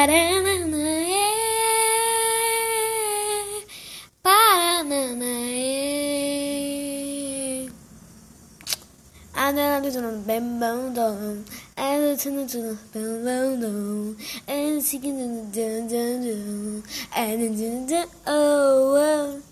Parananaê, Parananaê. Oh, oh.